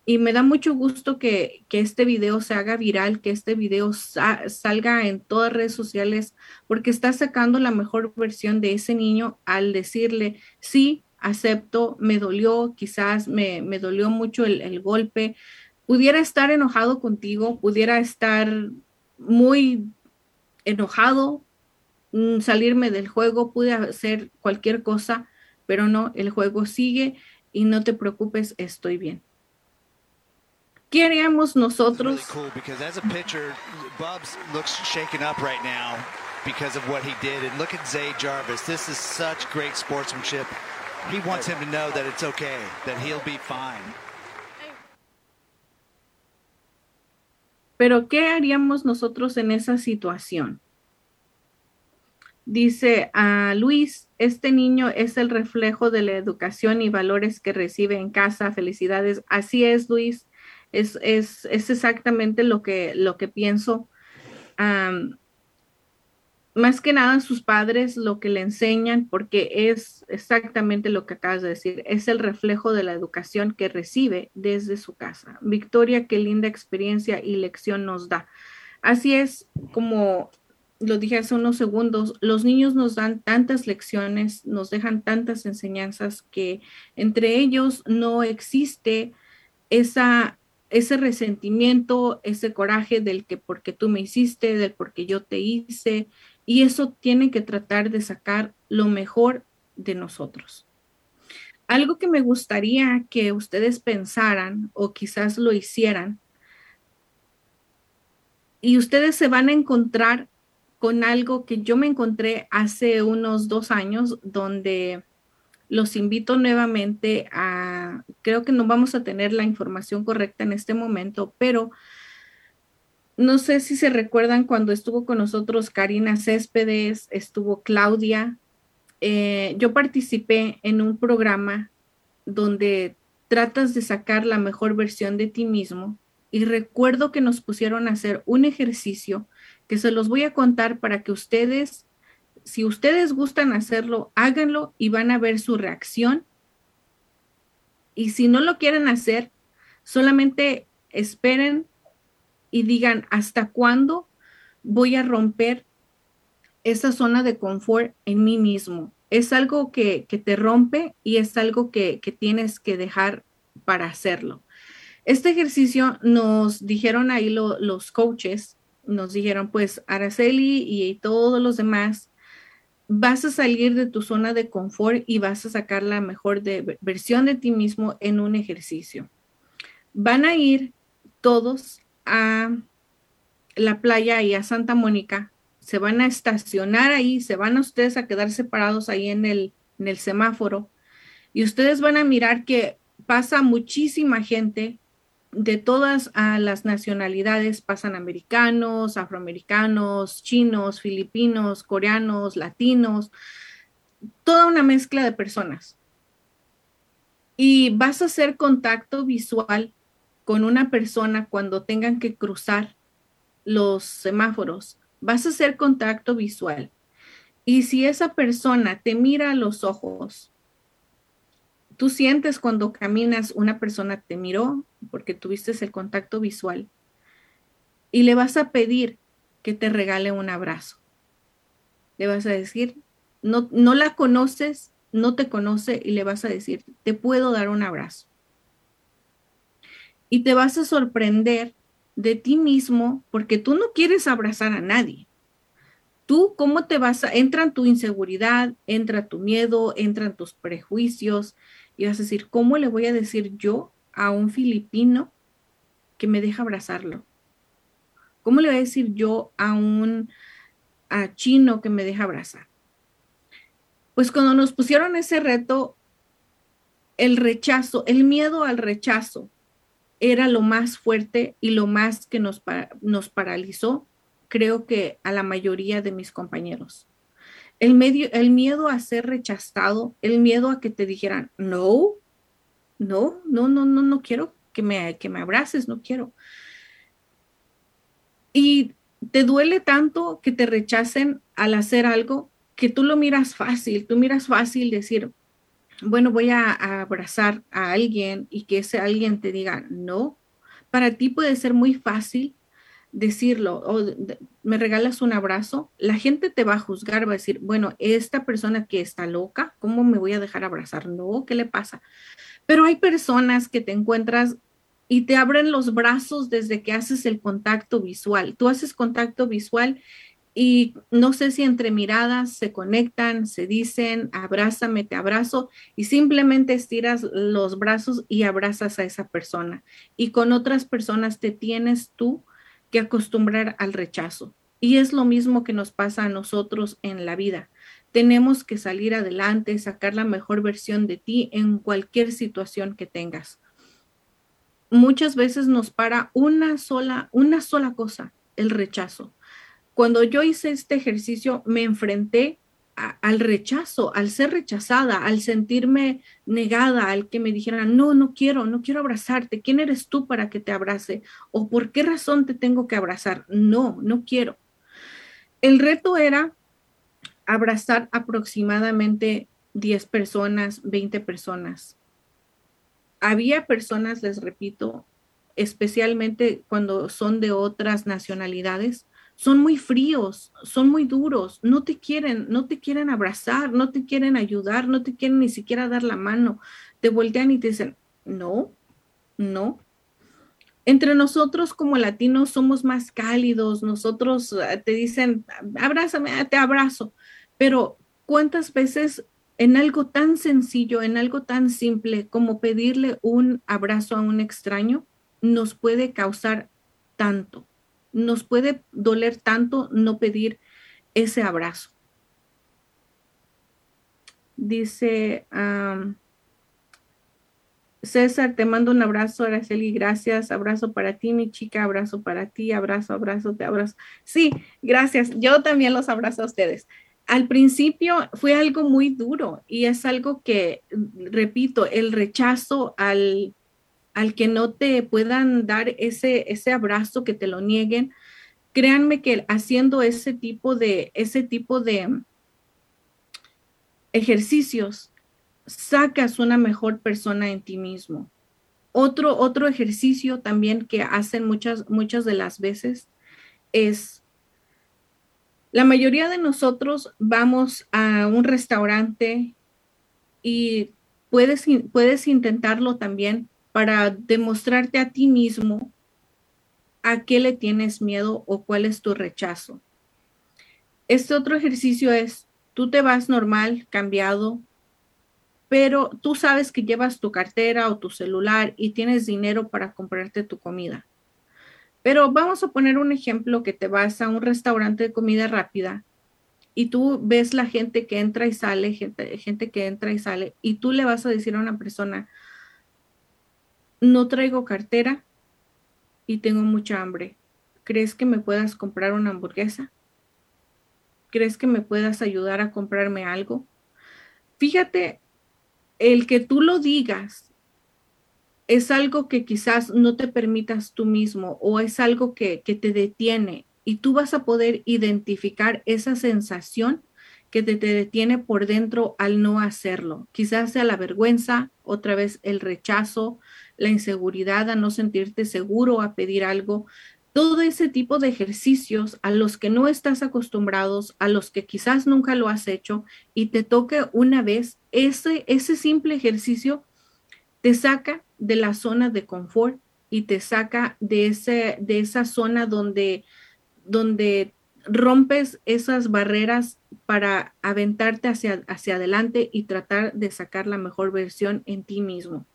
[SPEAKER 1] y me da mucho gusto que, este video se haga viral, que este video salga en todas redes sociales, porque está sacando la mejor versión de ese niño al decirle, sí, acepto, me dolió, quizás me, dolió mucho el, el golpe, pudiera estar enojado contigo, pudiera estar muy enojado, mm, salirme del juego, pude hacer cualquier cosa, pero no, el juego sigue y no te preocupes, estoy bien. ¿Qué haríamos nosotros?
[SPEAKER 3] cool because as a pitcher, Bubs looks shaken up right now because of what he did. And look at Zay Jarvis. This is such great sportsmanship. He wants him to know that it's okay, that he'll be fine.
[SPEAKER 1] Pero ¿qué haríamos nosotros en esa situación? Dice a Luis, este niño es el reflejo de la educación y valores que recibe en casa. Felicidades. Así es, Luis. Es, exactamente lo que, lo que pienso. más que nada sus padres lo que le enseñan, porque es exactamente lo que acabas de decir, es el reflejo de la educación que recibe desde su casa. Victoria, qué linda experiencia y lección nos da. Así es como lo dije hace unos segundos, los niños nos dan tantas lecciones, nos dejan tantas enseñanzas que entre ellos no existe esa ese resentimiento, ese coraje del que porque tú me hiciste, del porque yo te hice, y eso tiene que tratar de sacar lo mejor de nosotros. Algo que me gustaría que ustedes pensaran o quizás lo hicieran, y ustedes se van a encontrar con algo que yo me encontré hace unos dos años, donde los invito nuevamente a, creo que no vamos a tener la información correcta en este momento, pero no sé si se recuerdan cuando estuvo con nosotros Karina Céspedes, estuvo Claudia. Eh, yo participé en un programa donde tratas de sacar la mejor versión de ti mismo y recuerdo que nos pusieron a hacer un ejercicio que se los voy a contar para que ustedes, si ustedes gustan hacerlo, háganlo y van a ver su reacción. Y si no lo quieren hacer, solamente esperen y digan hasta cuándo voy a romper esa zona de confort en mí mismo. Es algo que, te rompe y es algo que, tienes que dejar para hacerlo. Este ejercicio nos dijeron ahí los coaches, nos dijeron pues Araceli y todos los demás, vas a salir de tu zona de confort y vas a sacar la mejor versión de ti mismo en un ejercicio. Van a ir todos a la playa y a Santa Mónica, se van a estacionar ahí, se van a ustedes a quedar separados ahí en el, en el semáforo y ustedes van a mirar que pasa muchísima gente de todas las nacionalidades, pasan americanos, afroamericanos, chinos, filipinos, coreanos, latinos, toda una mezcla de personas. Y vas a hacer contacto visual con una persona cuando tengan que cruzar los semáforos. Vas a hacer contacto visual. Y si esa persona te mira a los ojos, tú sientes cuando caminas una persona te miró porque tuviste el contacto visual y le vas a pedir que te regale un abrazo. Le vas a decir, no, no la conoces, no te conoce y le vas a decir, te puedo dar un abrazo y te vas a sorprender de ti mismo porque tú no quieres abrazar a nadie. Tú, ¿cómo te vas a, entra tu inseguridad, entra tu miedo, entran tus prejuicios y vas a decir, ¿cómo le voy a decir yo a un filipino que me deja abrazarlo? ¿Cómo le voy a decir yo a un a chino que me deja abrazar? Pues cuando nos pusieron ese reto, el rechazo, el miedo al rechazo, era lo más fuerte y lo más que nos, nos paralizó, creo que a la mayoría de mis compañeros. El, medio, el miedo a ser rechazado, el miedo a que te dijeran, no, no, no, no, no, no quiero que me, que me abraces, no quiero. Y te duele tanto que te rechacen al hacer algo que tú lo miras fácil, tú miras fácil decir, bueno, voy a, abrazar a alguien y que ese alguien te diga no, para ti puede ser muy fácil decirlo o me regalas un abrazo, la gente te va a juzgar, va a decir, bueno, esta persona que está loca, ¿cómo me voy a dejar abrazar? No, ¿qué le pasa? Pero hay personas que te encuentras y te abren los brazos desde que haces el contacto visual. Tú haces contacto visual y no sé si entre miradas se conectan, se dicen, abrázame, te abrazo, y simplemente estiras los brazos y abrazas a esa persona. Y con otras personas te tienes tú que acostumbrar al rechazo. Y es lo mismo que nos pasa a nosotros en la vida. Tenemos que salir adelante, sacar la mejor versión de ti en cualquier situación que tengas. Muchas veces nos para una sola, una sola cosa, el rechazo cuando yo hice este ejercicio, me enfrenté al rechazo, al ser rechazada, al sentirme negada, al que me dijeran, no, no quiero, no quiero abrazarte, ¿quién eres tú para que te abrace? ¿O por qué razón te tengo que abrazar? No, no quiero. El reto era abrazar aproximadamente 10 personas, 20 personas. Había personas, les repito, especialmente cuando son de otras nacionalidades, son muy fríos, son muy duros, no te quieren, no te quieren abrazar, no te quieren ayudar, no te quieren ni siquiera dar la mano, te voltean y te dicen, no, no. Entre nosotros como latinos somos más cálidos, nosotros eh, te dicen, abrázame, te abrazo, pero ¿cuántas veces en algo tan sencillo, en algo tan simple como pedirle un abrazo a un extraño, nos puede causar tanto? Nos puede doler tanto no pedir ese abrazo. Dice, César, te mando un abrazo, Araceli, gracias. Abrazo para ti, mi chica, abrazo para ti, abrazo, abrazo, te abrazo. Sí, gracias. Yo también los abrazo a ustedes. Al principio fue algo muy duro y es algo que, repito, el rechazo al, al que no te puedan dar ese, ese abrazo, que te lo nieguen. Créanme que haciendo ese tipo de, ese tipo de ejercicios, sacas una mejor persona en ti mismo. Otro, otro ejercicio también que hacen muchas, muchas de las veces es, la mayoría de nosotros vamos a un restaurante y puedes, puedes intentarlo también para demostrarte a ti mismo a qué le tienes miedo o cuál es tu rechazo. Este otro ejercicio es, tú te vas normal, cambiado, pero tú sabes que llevas tu cartera o tu celular y tienes dinero para comprarte tu comida. Pero vamos a poner un ejemplo que te vas a un restaurante de comida rápida y tú ves la gente que entra y sale, gente, gente que entra y sale, y tú le vas a decir a una persona, no traigo cartera y tengo mucha hambre. ¿Crees que me puedas comprar una hamburguesa? ¿Crees que me puedas ayudar a comprarme algo? Fíjate el que tú lo digas es algo que quizás no te permitas tú mismo o es algo que, que te detiene y tú vas a poder identificar esa sensación que te, te, detiene por dentro al no hacerlo. Quizás sea la vergüenza, otra vez el rechazo, la inseguridad a no sentirte seguro a pedir algo, todo ese tipo de ejercicios a los que no estás acostumbrados, a los que quizás nunca lo has hecho y te toque una vez, ese, ese simple ejercicio te saca de la zona de confort y te saca de, ese, de esa zona donde, donde rompes esas barreras para aventarte hacia, hacia adelante y tratar de sacar la mejor versión en ti mismo.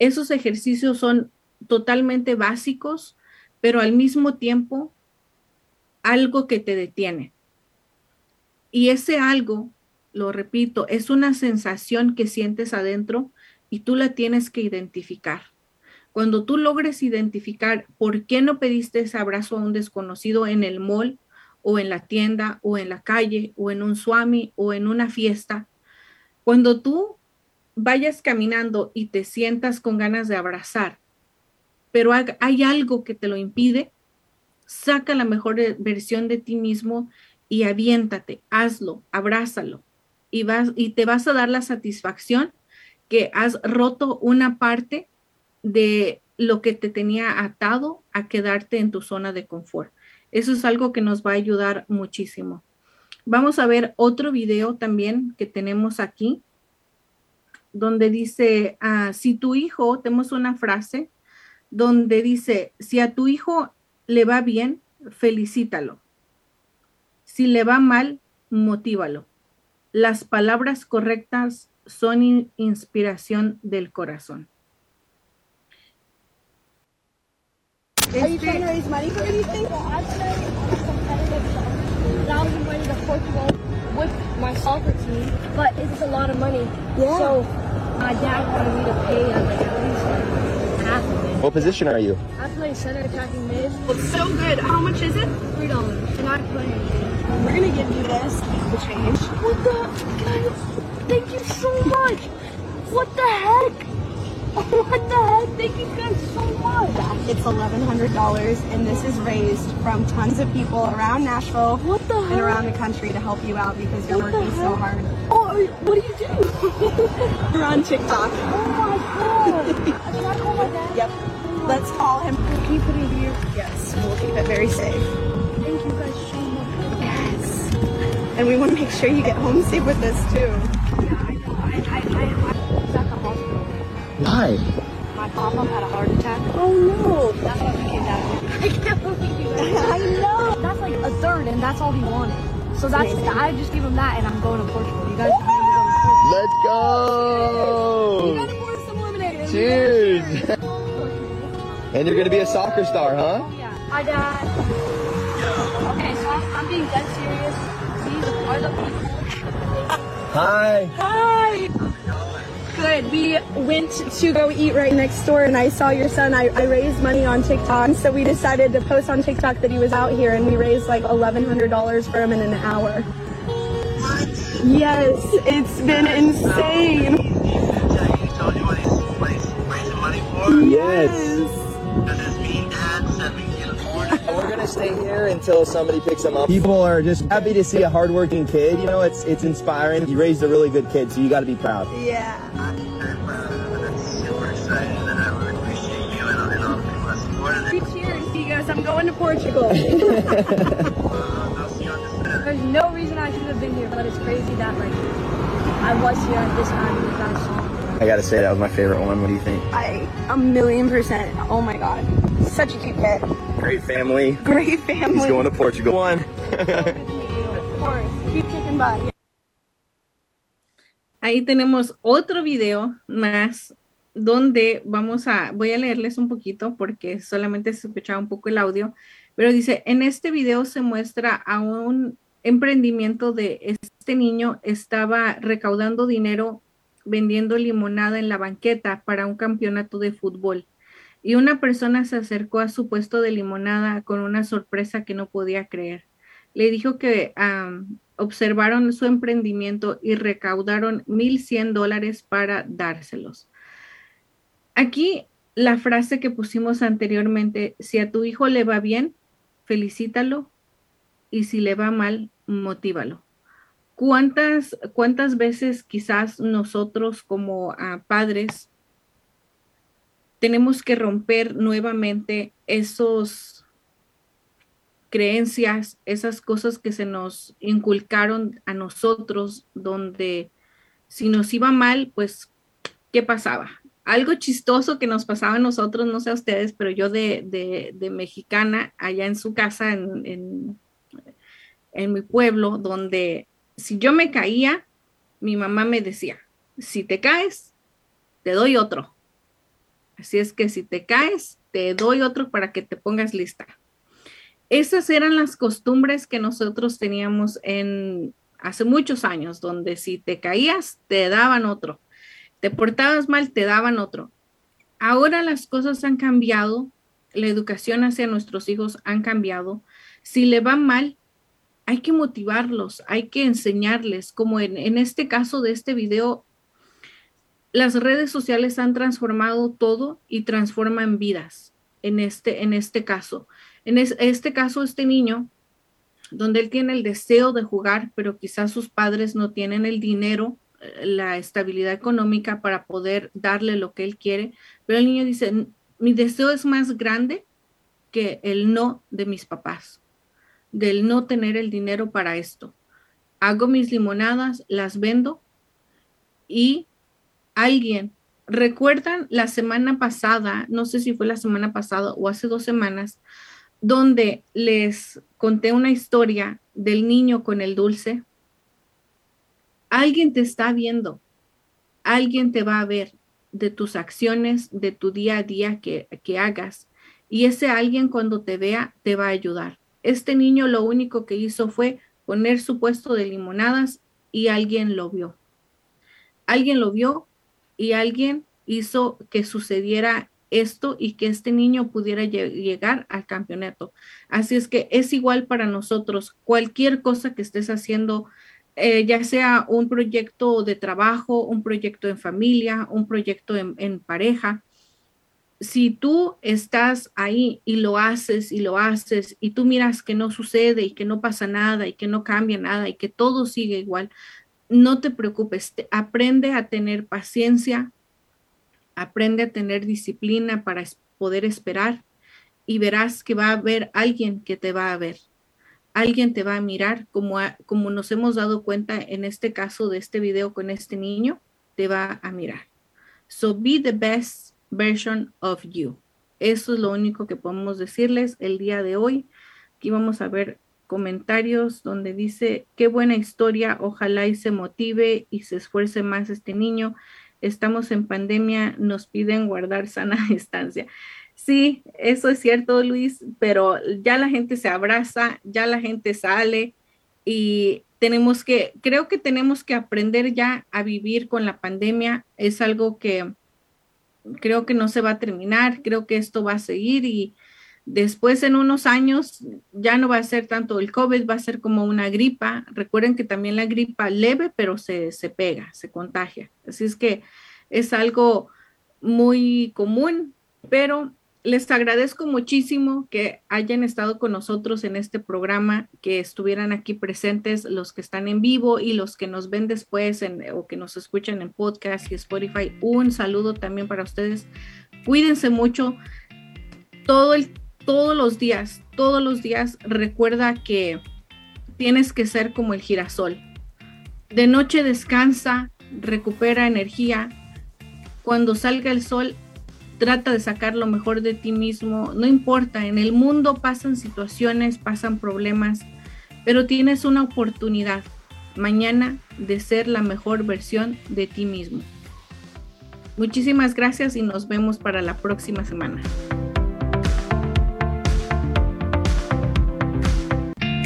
[SPEAKER 1] Esos ejercicios son totalmente básicos, pero al mismo tiempo algo que te detiene. Y ese algo, lo repito, es una sensación que sientes adentro y tú la tienes que identificar. Cuando tú logres identificar por qué no pediste ese abrazo a un desconocido en el mall o en la tienda o en la calle o en un swami o en una fiesta, cuando tú vayas caminando y te sientas con ganas de abrazar pero hay algo que te lo impide, saca la mejor versión de ti mismo y aviéntate, hazlo, abrázalo y, vas, y te vas a dar la satisfacción que has roto una parte de lo que te tenía atado a quedarte en tu zona de confort. Eso es algo que nos va a ayudar muchísimo. Vamos a ver otro video también que tenemos aquí, donde dice, ah, si tu hijo, tenemos una frase, donde dice, si a tu hijo le va bien, felicítalo. Si le va mal, motívalo. Las palabras correctas son inspiración del corazón.
[SPEAKER 4] You trying to raise money for anything? Thousand money to Portugal with my soccer team, but it's a lot of money. Yeah. So my dad wanted me to pay uh, like at least half of it.
[SPEAKER 5] What position are you?
[SPEAKER 4] I play center attacking mid.
[SPEAKER 6] It's so good. How much is it?
[SPEAKER 4] Three dollars. And I play.
[SPEAKER 6] We're gonna give you this. The change.
[SPEAKER 4] What the? Guys, thank you so much. What the heck? (laughs) What the heck? Thank you guys so much.
[SPEAKER 6] It's eleven hundred dollars, and this is raised from tons of people around Nashville and around the country to help you out because you're
[SPEAKER 4] What
[SPEAKER 6] working so hard.
[SPEAKER 4] Oh, what do you do? (laughs)
[SPEAKER 6] You're on TikTok.
[SPEAKER 4] oh my god. (laughs) I call my dad?
[SPEAKER 6] Yep. Let's call him.
[SPEAKER 4] Can you put it here?
[SPEAKER 6] Yes, we'll keep it very safe.
[SPEAKER 4] Thank you guys so much.
[SPEAKER 6] Yes. And we want to make sure you get home safe with this too.
[SPEAKER 4] Yeah, I know. I, I, I,
[SPEAKER 5] Why?
[SPEAKER 4] My papa had a heart attack.
[SPEAKER 6] Oh no.
[SPEAKER 4] That's why we came down here. (laughs) I can't believe you. (laughs)
[SPEAKER 6] I know.
[SPEAKER 4] That's like a third, and that's all he wanted. So that's
[SPEAKER 6] Amazing.
[SPEAKER 4] I just give him that, and I'm going to Portugal. You guys want me to go to
[SPEAKER 5] Let's
[SPEAKER 6] You gotta
[SPEAKER 5] go!
[SPEAKER 6] pour some lemonade.
[SPEAKER 5] Cheers! (laughs) And you're gonna be a soccer star, huh?
[SPEAKER 4] Yeah. Hi, Dad. Okay, so I'm, I'm being dead serious. These are the people.
[SPEAKER 5] Hi!
[SPEAKER 6] Hi. Good. We went to go eat right next door and I saw your son. I, I raised money on TikTok. So we decided to post on TikTok that he was out here and we raised like $1,100 for him in an hour. Yes, it's been insane.
[SPEAKER 5] Yes. We're gonna stay here until somebody picks him up. People are just happy to see a hardworking kid. You know, it's it's inspiring. You raised a really good kid, so you got to be proud.
[SPEAKER 6] Yeah. Cheers, you guys. I'm super excited that I would appreciate you and a little bit more support of you.
[SPEAKER 4] Cheers, I'm
[SPEAKER 6] going to Portugal.
[SPEAKER 4] There's no reason I should have been here, but it's crazy that like I was here at this time and you guys saw me.
[SPEAKER 5] I gotta say that was my favorite one. What do you think?
[SPEAKER 6] I a million percent. Oh my god. Such a cute kid.
[SPEAKER 5] Great family.
[SPEAKER 6] Great family.
[SPEAKER 5] He's going to Portugal. One.
[SPEAKER 1] Ahí tenemos otro video más donde vamos a, voy a leerles un poquito porque solamente se escuchaba un poco el audio, pero dice, en este video se muestra a un emprendimiento de este niño, estaba recaudando dinero vendiendo limonada en la banqueta para un campeonato de fútbol. Y una persona se acercó a su puesto de limonada con una sorpresa que no podía creer. Le dijo que observaron su emprendimiento y recaudaron 1.100 dólares para dárselos. Aquí la frase que pusimos anteriormente, si a tu hijo le va bien, felicítalo y si le va mal, motívalo. ¿Cuántas, cuántas veces quizás nosotros como ah, padres tenemos que romper nuevamente esos creencias, esas cosas que se nos inculcaron a nosotros, donde si nos iba mal, pues, ¿qué pasaba? Algo chistoso que nos pasaba a nosotros, no sé a ustedes, pero yo de, de- de mexicana, allá en su casa, en, en, en mi pueblo, donde si yo me caía, mi mamá me decía, si te caes, te doy otro. Así es que si te caes, te doy otro para que te pongas lista. Esas eran las costumbres que nosotros teníamos en hace muchos años, donde si te caías, te daban otro. Te portabas mal, te daban otro. Ahora las cosas han cambiado, la educación hacia nuestros hijos han cambiado. Si le va mal, hay que motivarlos, hay que enseñarles, como en, en este caso de este video, las redes sociales han transformado todo y transforman vidas en este, en este caso. En es- este caso, este niño, donde él tiene el deseo de jugar, pero quizás sus padres no tienen el dinero, eh, la estabilidad económica para poder darle lo que él quiere, pero el niño dice, "N- mi deseo es más grande que el no de mis papás, del no tener el dinero para esto. Hago mis limonadas, las vendo y alguien, ¿recuerdan la semana pasada? No sé si fue la semana pasada o hace dos semanas, donde les conté una historia del niño con el dulce. Alguien te está viendo, alguien te va a ver de tus acciones, de tu día a día que, que hagas. Y ese alguien cuando te vea te va a ayudar. Este niño lo único que hizo fue poner su puesto de limonadas y alguien lo vio. Alguien lo vio y alguien hizo que sucediera esto y que este niño pudiera lle- llegar al campeonato. Así es que es igual para nosotros. Cualquier cosa que estés haciendo, eh, ya sea un proyecto de trabajo, un proyecto en familia, un proyecto en pareja, si tú estás ahí y lo haces y lo haces y tú miras que no sucede y que no pasa nada y que no cambia nada y que todo sigue igual, no te preocupes, aprende a tener paciencia, aprende a tener disciplina para poder esperar y verás que va a haber alguien que te va a ver. Alguien te va a mirar como, a- como nos hemos dado cuenta en este caso de este video con este niño, te va a mirar. So be the best version of you. Eso es lo único que podemos decirles el día de hoy. Aquí vamos a ver comentarios donde dice, qué buena historia, ojalá y se motive y se esfuerce más este niño. Estamos en pandemia, nos piden guardar sana (laughs) distancia. Sí, eso es cierto, Luis, pero ya la gente se abraza, ya la gente sale y tenemos que, creo que tenemos que aprender ya a vivir con la pandemia. Es algo que creo que no se va a terminar, creo que esto va a seguir y después en unos años ya no va a ser tanto el COVID, va a ser como una gripa. Recuerden que también la gripa leve, pero se, se pega, se contagia. Así es que es algo muy común, pero les agradezco muchísimo que hayan estado con nosotros en este programa, que estuvieran aquí presentes los que están en vivo y los que nos ven después o que nos escuchan en podcast y Spotify. Un saludo también para ustedes. Cuídense mucho todo el, todos los días, todos los días. Recuerda que tienes que ser como el girasol. De noche descansa, recupera energía. Cuando salga el sol, trata de sacar lo mejor de ti mismo, no importa, en el mundo pasan situaciones, pasan problemas, pero tienes una oportunidad mañana de ser la mejor versión de ti mismo. Muchísimas gracias y nos vemos para la próxima semana.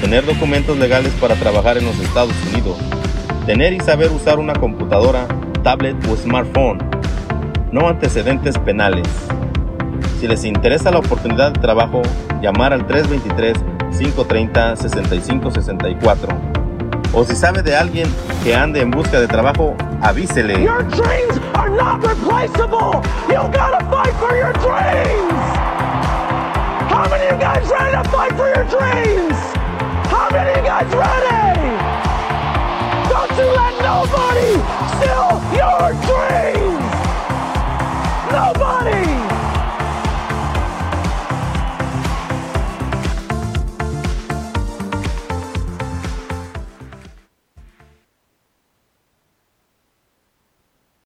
[SPEAKER 7] Tener documentos legales para trabajar en los Estados Unidos. Tener y saber usar una computadora, tablet o smartphone. No antecedentes penales. Si les interesa la oportunidad de trabajo, llamar al 323-530-6564. O si sabe de alguien que ande en busca de trabajo, avísele.
[SPEAKER 8] Your dreams are not replaceable. You gotta fight for your dreams. How many of you guys ready to fight for your dreams? How many guys ready? Don't you let nobody steal your dreams. Nobody.